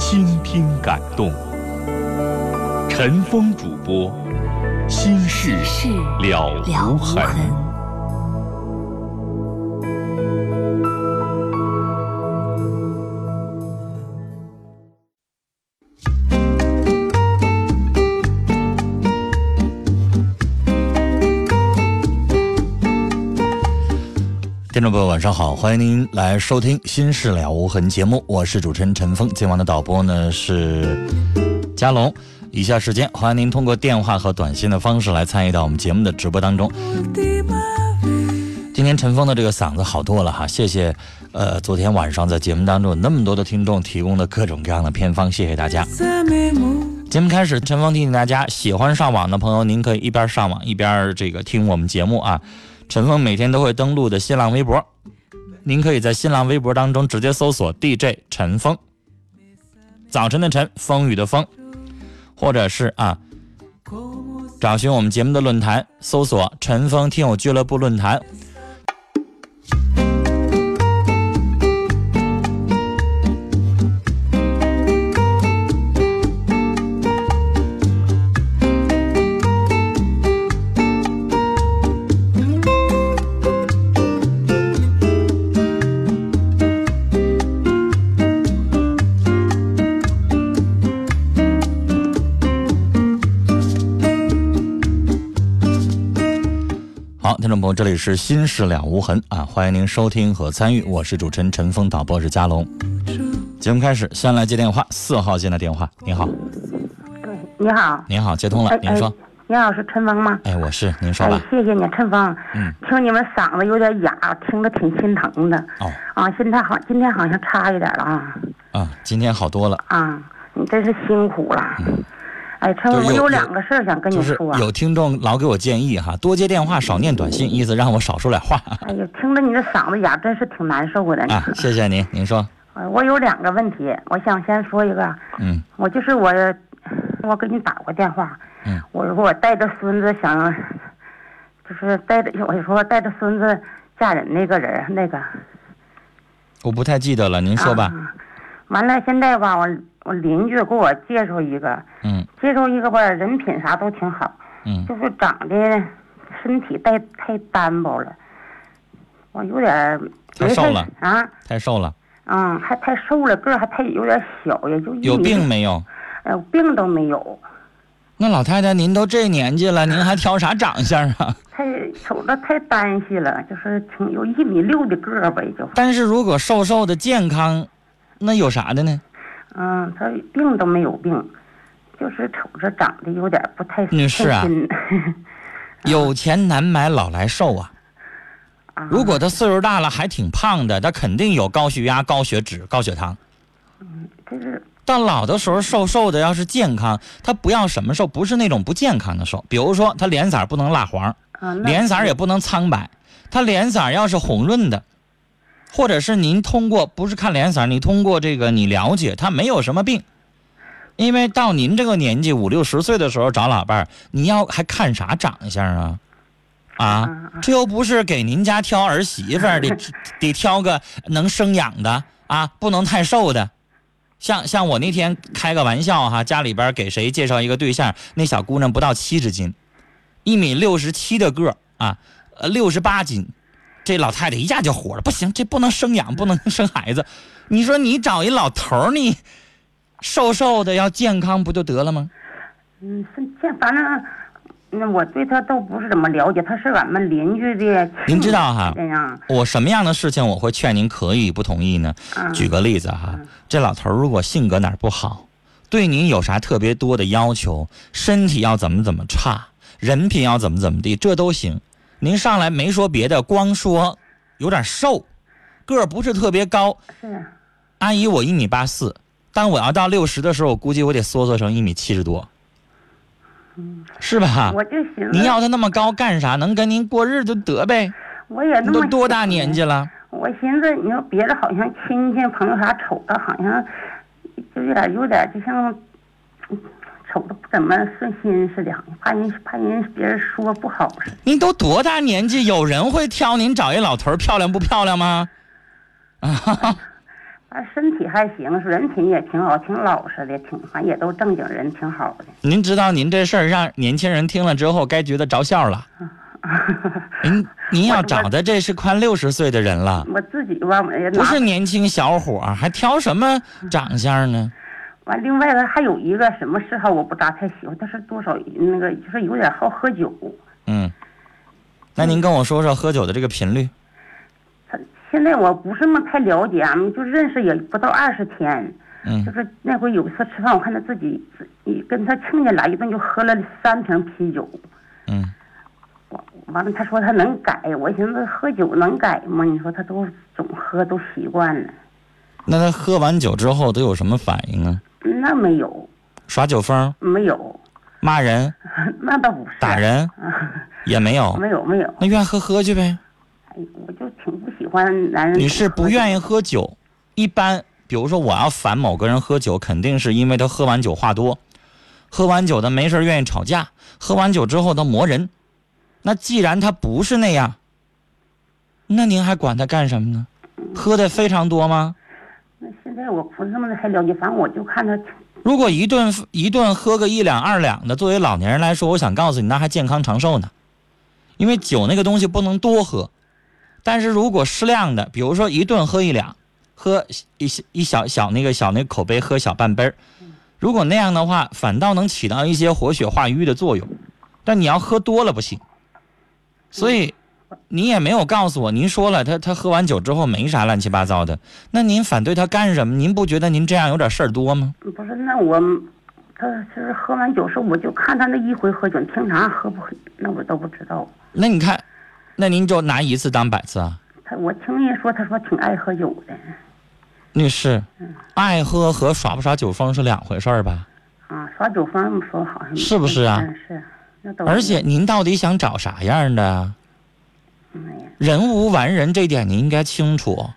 倾听感动，陈峰主播，心事了无痕。听众朋友，晚上好，欢迎您来收听《心事了无痕》节目，我是主持人陈峰。今晚的导播呢是佳龙。以下时间，欢迎您通过电话和短信的方式来参与到我们节目的直播当中。今天陈峰的这个嗓子好多了哈，谢谢。呃，昨天晚上在节目当中有那么多的听众提供的各种各样的偏方，谢谢大家。节目开始，陈峰提醒大家，喜欢上网的朋友，您可以一边上网一边这个听我们节目啊。陈峰每天都会登录的新浪微博，您可以在新浪微博当中直接搜索 DJ 陈峰，早晨的晨，风雨的风，或者是啊，找寻我们节目的论坛，搜索陈峰听友俱乐部论坛。这里是心事了无痕啊，欢迎您收听和参与，我是主持人陈峰，导播是佳龙。节目开始，先来接电话，四号线的电话，您好。你好。您好，接通了，您说。你好，是陈峰吗？哎，我是，您说吧。谢谢你，陈峰。嗯。听你们嗓子有点哑，听着挺心疼的。哦。啊，现在好，今天好像差一点了啊。啊，今天好多了。啊，你真是辛苦了。嗯。哎，陈我有两个事儿想跟你说。有听众老给我建议哈，多接电话，少念短信，意思让我少说点话。哎呀，听着你这嗓子眼，真是挺难受的。啊，谢谢您，您说。我有两个问题，我想先说一个。嗯。我就是我，我给你打过电话。嗯。我说我带着孙子想，就是带着我说带着孙子嫁人那个人那个。我不太记得了，您说吧。完了，现在吧，我。我邻居给我介绍一个，嗯，介绍一个吧，人品啥都挺好，嗯，就是长得身体太太单薄了，我有点太瘦了啊，太瘦了，嗯，还太瘦了，个儿还太有点小，也就有病没有？呃，病都没有。那老太太，您都这年纪了，您还挑啥长相啊？太瞅着太单细了，就是挺有一米六的个儿呗，就。但是如果瘦瘦的健康，那有啥的呢？嗯，他病都没有病，就是瞅着长得有点不太女士啊，有钱难买老来瘦啊。如果他岁数大了还挺胖的，他肯定有高血压、高血脂、高血糖。嗯，这是。到老的时候瘦瘦的，要是健康，他不要什么瘦，不是那种不健康的瘦。比如说，他脸色不能蜡黄，脸色也不能苍白，他脸色要是红润的，或者是您通过不是看脸色，你通过这个你了解他没有什么病。因为到您这个年纪五六十岁的时候找老伴儿，你要还看啥长相啊？啊，这又不是给您家挑儿媳妇儿，得 得挑个能生养的啊，不能太瘦的。像像我那天开个玩笑哈，家里边给谁介绍一个对象，那小姑娘不到七十斤，一米六十七的个啊，呃六十八斤，这老太太一下就火了，不行，这不能生养，不能生孩子。你说你找一老头儿，你瘦瘦的要健康不就得了吗？嗯，健反正。那我对他都不是怎么了解，他是俺们邻居的。您知道哈？我什么样的事情我会劝您可以不同意呢？举个例子哈，这老头如果性格哪儿不好，对您有啥特别多的要求，身体要怎么怎么差，人品要怎么怎么地，这都行。您上来没说别的，光说有点瘦，个儿不是特别高。是。阿姨，我一米八四，但我要到六十的时候，我估计我得缩缩成一米七十多。是吧？我就寻思，您要他那么高干啥？能跟您过日子得呗。我也那么都多大年纪了？我寻思，你说别的好像亲戚朋友啥瞅着好像就有点有点就像瞅着不怎么顺心似的，怕人怕人别人说不好似的。您都多大年纪？有人会挑您找一老头漂亮不漂亮吗？啊。啊，身体还行，人品也挺好，挺老实的，挺反正也都正经人，挺好的。您知道，您这事儿让年轻人听了之后，该觉得着笑了。您您要找的这是快六十岁的人了。我自己吧，不是年轻小伙还挑什么长相呢？完，另外他还有一个什么嗜好，我不咋太喜欢，但是多少那个就是有点好喝酒。嗯，那您跟我说说喝酒的这个频率。现在我不是那么太了解，就认识也不到二十天。嗯。就是那回有一次吃饭，我看他自己，你跟他亲家来一顿，就喝了三瓶啤酒。嗯。完完了，他说他能改，我寻思喝酒能改吗？你说他都总喝，都习惯了。那他喝完酒之后都有什么反应啊？那没有。耍酒疯？没有。骂人？那倒不是。打人？也没有。没有没有。那愿喝喝去呗。哎，我就挺不喜欢男人。你是不愿意喝酒？一般，比如说我要烦某个人喝酒，肯定是因为他喝完酒话多，喝完酒他没事愿意吵架，喝完酒之后他磨人。那既然他不是那样，那您还管他干什么呢？喝的非常多吗？那现在我不是那么太了解，反正我就看他。如果一顿一顿喝个一两二两的，作为老年人来说，我想告诉你，那还健康长寿呢。因为酒那个东西不能多喝。但是如果适量的，比如说一顿喝一两，喝一一小小那个小那口杯喝小半杯，如果那样的话，反倒能起到一些活血化瘀的作用。但你要喝多了不行。所以，你也没有告诉我，您说了他他喝完酒之后没啥乱七八糟的，那您反对他干什么？您不觉得您这样有点事儿多吗？不是，那我他是喝完酒时候，我就看他那一回喝酒，平常喝不喝，那我都不知道。那你看。那您就拿一次当百次啊？他我听人说，他说挺爱喝酒的。女士，爱喝和耍不耍酒疯是两回事儿吧？啊，耍酒疯说好像是不是啊？是，而且您到底想找啥样的？人无完人，这点您应该清楚。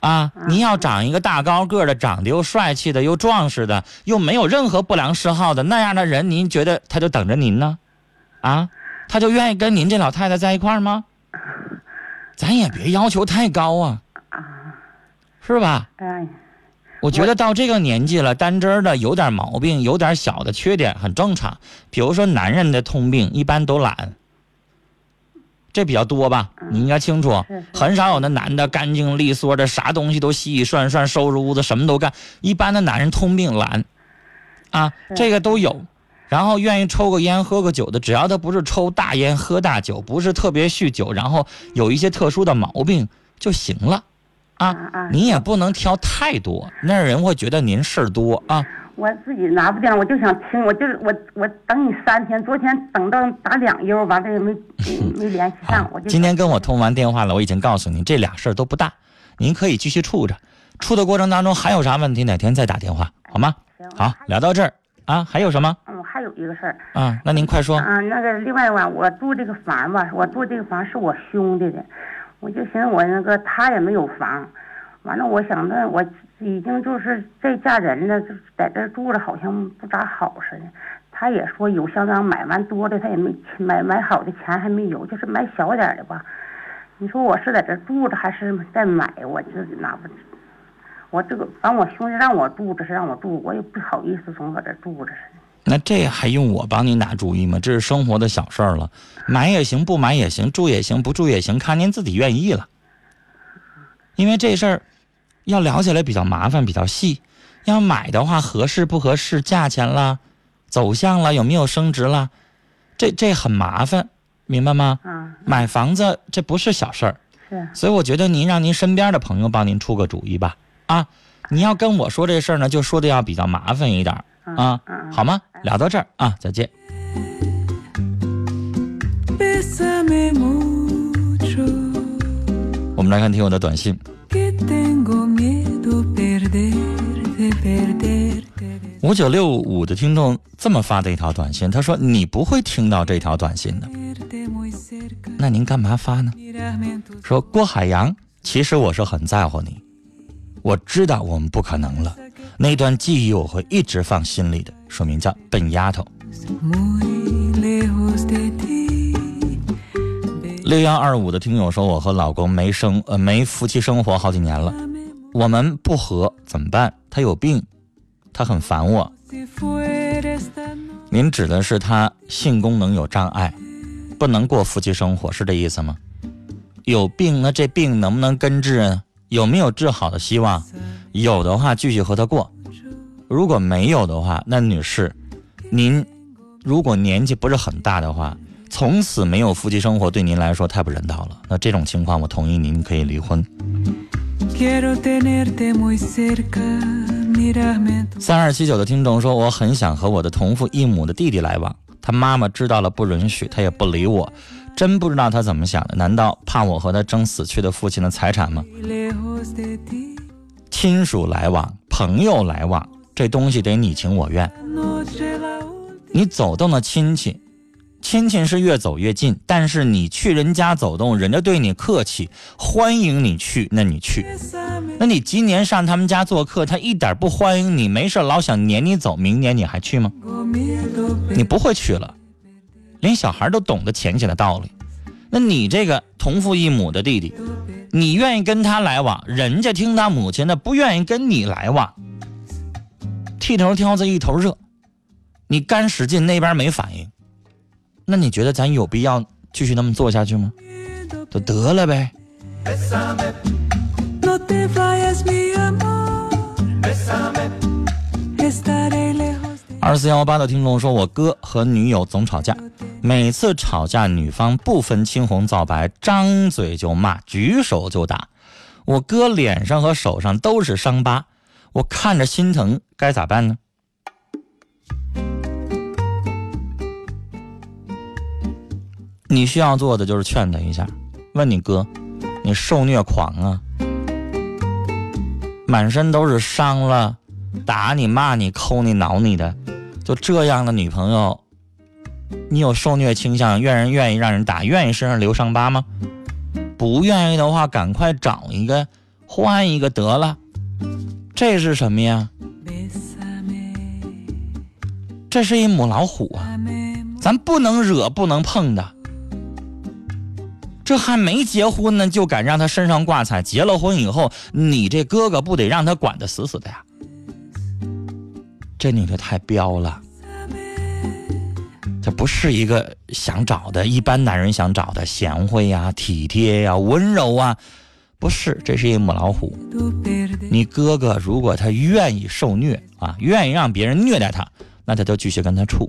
啊，您要长一个大高个的，长得又帅气的，又壮实的，又没有任何不良嗜好的那样的人，您觉得他就等着您呢？啊？他就愿意跟您这老太太在一块儿吗？咱也别要求太高啊，是吧？哎，我觉得到这个年纪了，单针的有点毛病，有点小的缺点很正常。比如说男人的通病一般都懒，这比较多吧？你应该清楚，很少有那男的干净利索的，啥东西都洗洗涮涮，收拾屋子什么都干。一般的男人通病懒，啊，这个都有。然后愿意抽个烟喝个酒的，只要他不是抽大烟喝大酒，不是特别酗酒，然后有一些特殊的毛病就行了，啊，你也不能挑太多，那人会觉得您事儿多啊。我自己拿不定，我就想听，我就是我我等你三天，昨天等到打两悠，完了也没 没联系上，我就今天跟我通完电话了，我已经告诉你这俩事儿都不大，您可以继续处着，处的过程当中还有啥问题，哪天再打电话好吗？好，聊到这儿啊，还有什么？嗯，还有一个事儿啊，那您快说。啊，那个另外吧，我住这个房吧，我住这个房是我兄弟的，我就寻思我那个他也没有房，完了我想着我。已经就是这嫁人了，就在这住着，好像不咋好似的。他也说有相当买完多的，他也没买买好的钱还没有，就是买小点的吧。你说我是在这住着还是在买？我自己拿不。我这个反正我兄弟让我住，着是让我住，我也不好意思总搁这住着。那这还用我帮您拿主意吗？这是生活的小事儿了，买也行，不买也行，住也行，不住也行，看您自己愿意了。因为这事儿。要聊起来比较麻烦，比较细。要买的话，合适不合适？价钱啦，走向了，有没有升值啦？这这很麻烦，明白吗？嗯。买房子这不是小事儿。是。所以我觉得您让您身边的朋友帮您出个主意吧。啊，你要跟我说这事儿呢，就说的要比较麻烦一点啊，好吗？聊到这儿啊，再见。我们来看听友的短信。五九六五的听众这么发的一条短信，他说：“你不会听到这条短信的，那您干嘛发呢？”说郭海洋，其实我是很在乎你，我知道我们不可能了，那段记忆我会一直放心里的。署名叫笨丫头。六幺二五的听友说：“我和老公没生呃没夫妻生活好几年了，我们不和怎么办？他有病，他很烦我。您指的是他性功能有障碍，不能过夫妻生活，是这意思吗？有病，那这病能不能根治？有没有治好的希望？有的话继续和他过，如果没有的话，那女士，您如果年纪不是很大的话。”从此没有夫妻生活，对您来说太不人道了。那这种情况，我同意您可以离婚。三二七九的听众说，我很想和我的同父异母的弟弟来往，他妈妈知道了不允许，他也不理我，真不知道他怎么想的。难道怕我和他争死去的父亲的财产吗？亲属来往，朋友来往，这东西得你情我愿。你走动的亲戚。亲戚是越走越近，但是你去人家走动，人家对你客气，欢迎你去，那你去。那你今年上他们家做客，他一点不欢迎你，没事老想撵你走，明年你还去吗？你不会去了，连小孩都懂得浅浅的道理。那你这个同父异母的弟弟，你愿意跟他来往，人家听他母亲的，不愿意跟你来往，剃头挑子一头热，你干使劲，那边没反应。那你觉得咱有必要继续那么做下去吗？就得了呗。二四幺八的听众说，我哥和女友总吵架，每次吵架女方不分青红皂白，张嘴就骂，举手就打，我哥脸上和手上都是伤疤，我看着心疼，该咋办呢？你需要做的就是劝他一下，问你哥，你受虐狂啊，满身都是伤了，打你骂你抠你挠你的，就这样的女朋友，你有受虐倾向，愿人愿意让人打，愿意身上留伤疤吗？不愿意的话，赶快找一个，换一个得了。这是什么呀？这是一母老虎啊，咱不能惹，不能碰的。这还没结婚呢，就敢让他身上挂彩？结了婚以后，你这哥哥不得让他管得死死的呀？这女的太彪了，这不是一个想找的一般男人想找的贤惠呀、体贴呀、温柔啊，不是，这是一母老虎。你哥哥如果他愿意受虐啊，愿意让别人虐待他，那他就继续跟他处。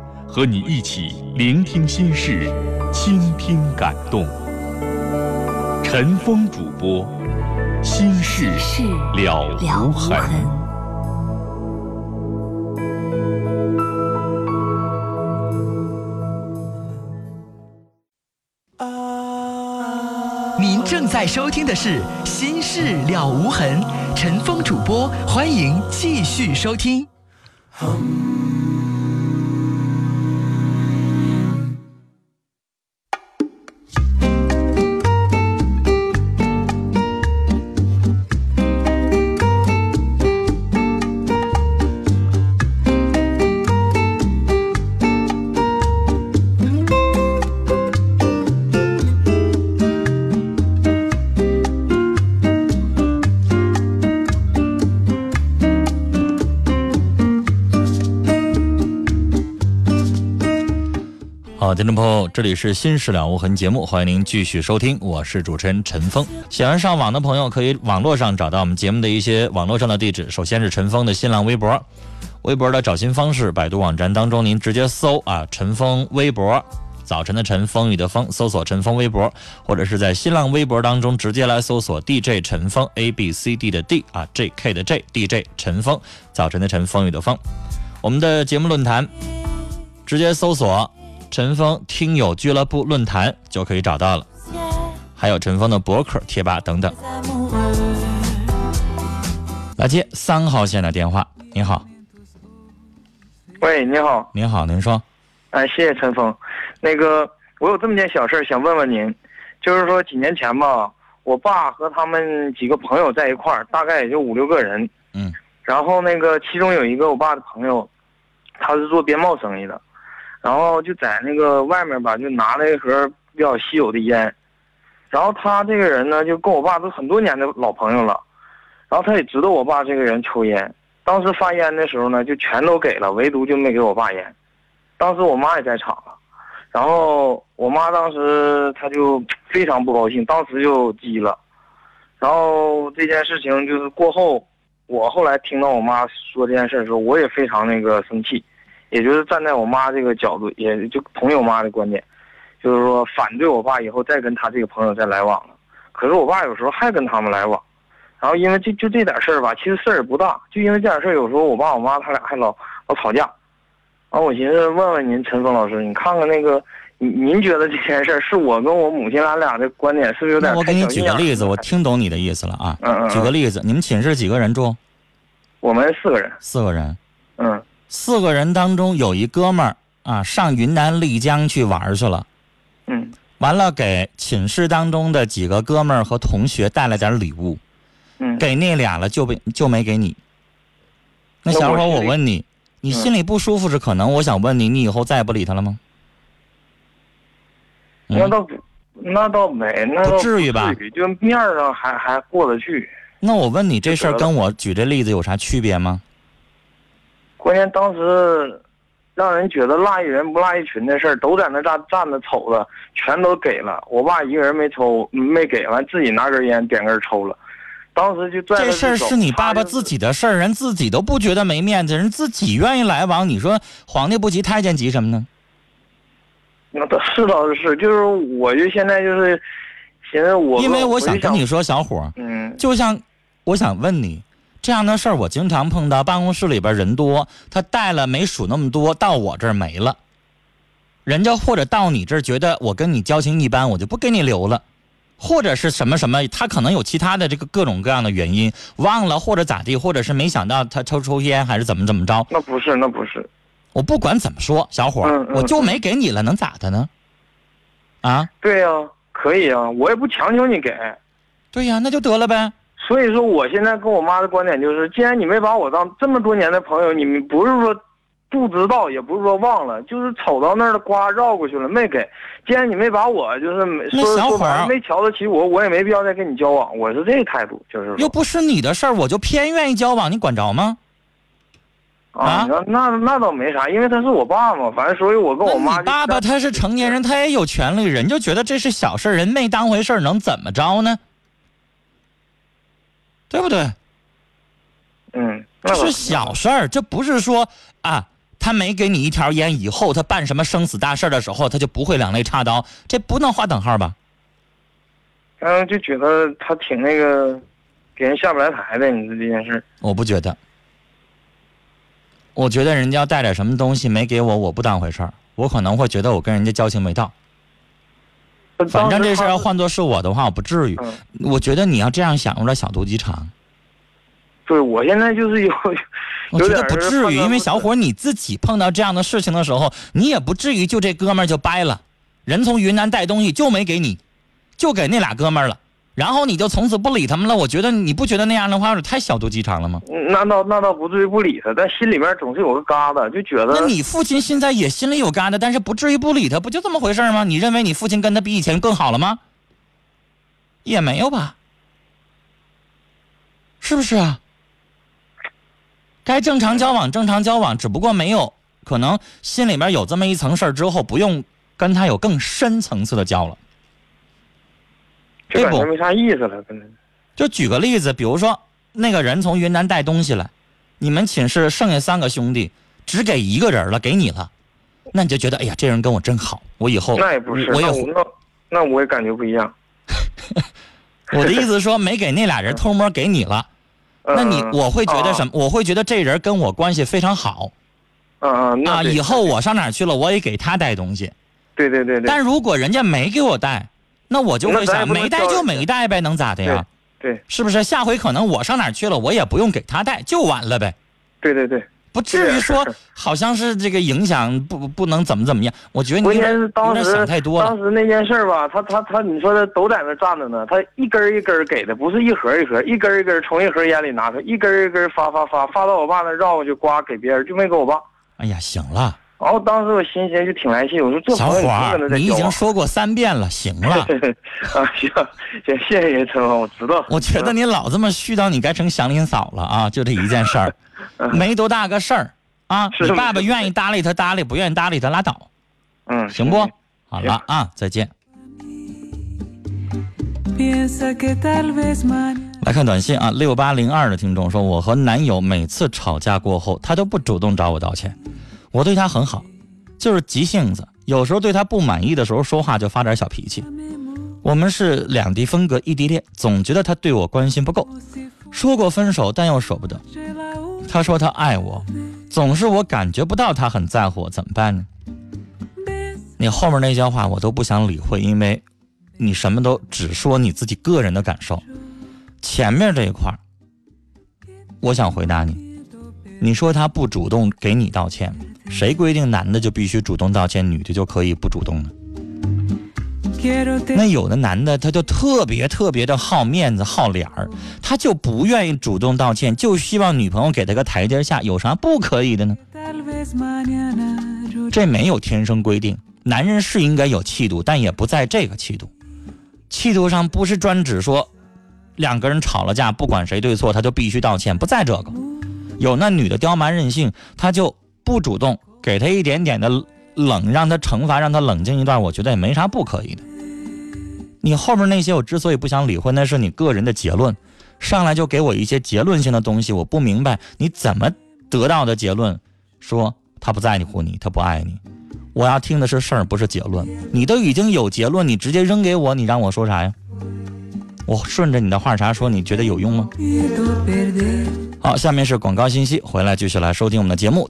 和你一起聆听心事，倾听感动。陈峰主播，心事了无痕。您正在收听的是《心事了无痕》，陈峰主播，欢迎继续收听。听众朋友，这里是《新事了无痕》节目，欢迎您继续收听，我是主持人陈峰。喜欢上网的朋友，可以网络上找到我们节目的一些网络上的地址。首先是陈峰的新浪微博，微博的找新方式，百度网站当中您直接搜啊，陈峰微博，早晨的晨，风雨的风，搜索陈峰微博，或者是在新浪微博当中直接来搜索 DJ 陈峰 A B C D 的 D 啊，J K 的 J DJ 陈峰，早晨的晨，风雨的风。我们的节目论坛直接搜索。陈峰听友俱乐部论坛就可以找到了，还有陈峰的博客贴吧等等。来接三号线的电话，您好。喂，你好。您好，您说。哎，谢谢陈峰。那个，我有这么件小事想问问您，就是说几年前吧，我爸和他们几个朋友在一块儿，大概也就五六个人。嗯。然后那个其中有一个我爸的朋友，他是做边贸生意的。然后就在那个外面吧，就拿了一盒比较稀有的烟，然后他这个人呢，就跟我爸都很多年的老朋友了，然后他也知道我爸这个人抽烟，当时发烟的时候呢，就全都给了，唯独就没给我爸烟，当时我妈也在场了，然后我妈当时她就非常不高兴，当时就急了，然后这件事情就是过后，我后来听到我妈说这件事的时候，我也非常那个生气。也就是站在我妈这个角度，也就同意我妈的观点，就是说反对我爸以后再跟他这个朋友再来往了。可是我爸有时候还跟他们来往，然后因为就就这点事儿吧，其实事儿也不大，就因为这点事儿，有时候我爸我妈他俩还老老吵架。然后我寻思问问您，陈峰老师，你看看那个，您您觉得这件事儿是我跟我母亲俺俩的观点是不是有点？我给你举个例子，我听懂你的意思了啊。嗯嗯。举个例子，你们寝室几个人住？我们四个人。四个人。嗯。四个人当中有一哥们儿啊，上云南丽江去玩去了。嗯，完了给寝室当中的几个哥们儿和同学带了点礼物。嗯，给那俩了就被就没给你。那小伙，我问你，你心里不舒服是可能？我想问你，你以后再也不理他了吗？那倒不，那倒没，那不至于吧？就面上还还过得去。那我问你，这事儿跟我举这例子有啥区别吗？关键当时，让人觉得落一人不落一群的事儿，都在那站站着瞅着，全都给了。我爸一个人没抽，没给完，自己拿根烟点根抽了。当时就这事儿是你爸爸自己的事儿，人自己都不觉得没面子，人自己愿意来往。你说皇帝不急太监急什么呢？那倒是倒是，就是我就现在就是寻思我，因为我想跟你说，小伙嗯，就像我想问你。这样的事儿我经常碰到，办公室里边人多，他带了没数那么多，到我这儿没了。人家或者到你这儿觉得我跟你交情一般，我就不给你留了，或者是什么什么，他可能有其他的这个各种各样的原因，忘了或者咋地，或者是没想到他抽抽烟还是怎么怎么着。那不是，那不是。我不管怎么说，小伙儿，我就没给你了，能咋的呢？啊？对呀，可以啊，我也不强求你给。对呀，那就得了呗。所以说，我现在跟我妈的观点就是，既然你没把我当这么多年的朋友，你们不是说不知道，也不是说忘了，就是瞅到那儿了，瓜绕过去了，没给。既然你没把我就是没说说白没瞧得起我，我也没必要再跟你交往。我是这个态度，就是又不是你的事儿，我就偏愿意交往，你管着吗？啊，那那那倒没啥，因为他是我爸嘛，反正所以我跟我妈。爸爸他是成年人，他也有权利，人就觉得这是小事人没当回事能怎么着呢？对不对？嗯，这是小事儿，这不是说啊，他没给你一条烟，以后他办什么生死大事的时候，他就不会两肋插刀，这不能划等号吧？嗯，就觉得他挺那个，给人下不来台的，你说这件事我不觉得。我觉得人家要带点什么东西没给我，我不当回事儿。我可能会觉得我跟人家交情没到。反正这事要换做是我的话，我不至于。我觉得你要这样想，有点小肚鸡肠。对，我现在就是有，我觉得不至于，因为小伙你自己碰到这样的事情的时候，你也不至于就这哥们儿就掰了。人从云南带东西就没给你，就给那俩哥们儿了。然后你就从此不理他们了？我觉得你不觉得那样的话有点太小肚鸡肠了吗？那倒那倒不至于不理他，但心里面总是有个疙瘩，就觉得。那你父亲现在也心里有疙瘩，但是不至于不理他，不就这么回事吗？你认为你父亲跟他比以前更好了吗？也没有吧，是不是啊？该正常交往正常交往，只不过没有可能心里面有这么一层事儿之后，不用跟他有更深层次的交了。这不没啥意思了，就举个例子，比如说那个人从云南带东西来，你们寝室剩下三个兄弟，只给一个人了，给你了，那你就觉得哎呀，这人跟我真好，我以后那也不是，我也那那我也感觉不一样。我的意思是说，没给那俩人偷摸给你了，那你我会觉得什么？我会觉得这人跟我关系非常好。嗯嗯。啊，以后我上哪去了，我也给他带东西。对对对对。但如果人家没给我带。那我就会想，没带就没带呗，能咋的呀？对，是不是？下回可能我上哪去了，我也不用给他带，就完了呗。对对对，不至于说好像是这个影响不不能怎么怎么样。我觉得你有点想太多了。当时那件事吧，他他他，你说他都在那站着呢，他一根一根给的，不是一盒一盒，一根一根从一盒烟里拿出，一根一根发发发发到我爸那绕过去，刮给别人，就没给我爸。哎呀，行了。然后当时我心情就挺来气，我说这小伙儿，你已经说过三遍了，行了。啊，行行，谢谢陈峰，我知道。我觉得你老这么絮叨，你该成祥林嫂了啊！就这一件事儿，没多大个事儿啊。你爸爸愿意搭理他搭理，不愿意搭理他拉倒。嗯，行不？好了啊，再见。来看短信啊，六八零二的听众说，我和男友每次吵架过后，他都不主动找我道歉。我对他很好，就是急性子，有时候对他不满意的时候说话就发点小脾气。我们是两地分隔异地恋，总觉得他对我关心不够，说过分手但又舍不得。他说他爱我，总是我感觉不到他很在乎我，怎么办呢？你后面那些话我都不想理会，因为你什么都只说你自己个人的感受。前面这一块我想回答你，你说他不主动给你道歉。谁规定男的就必须主动道歉，女的就可以不主动呢？那有的男的他就特别特别的好面子好脸儿，他就不愿意主动道歉，就希望女朋友给他个台阶下，有啥不可以的呢？这没有天生规定，男人是应该有气度，但也不在这个气度。气度上不是专指说两个人吵了架，不管谁对错，他就必须道歉，不在这个。有那女的刁蛮任性，他就。不主动给他一点点的冷，让他惩罚，让他冷静一段，我觉得也没啥不可以的。你后面那些我之所以不想理会，那是你个人的结论，上来就给我一些结论性的东西，我不明白你怎么得到的结论，说他不在乎你，他不爱你。我要听的是事儿，不是结论。你都已经有结论，你直接扔给我，你让我说啥呀？我顺着你的话茬说，你觉得有用吗？好，下面是广告信息，回来继续来收听我们的节目。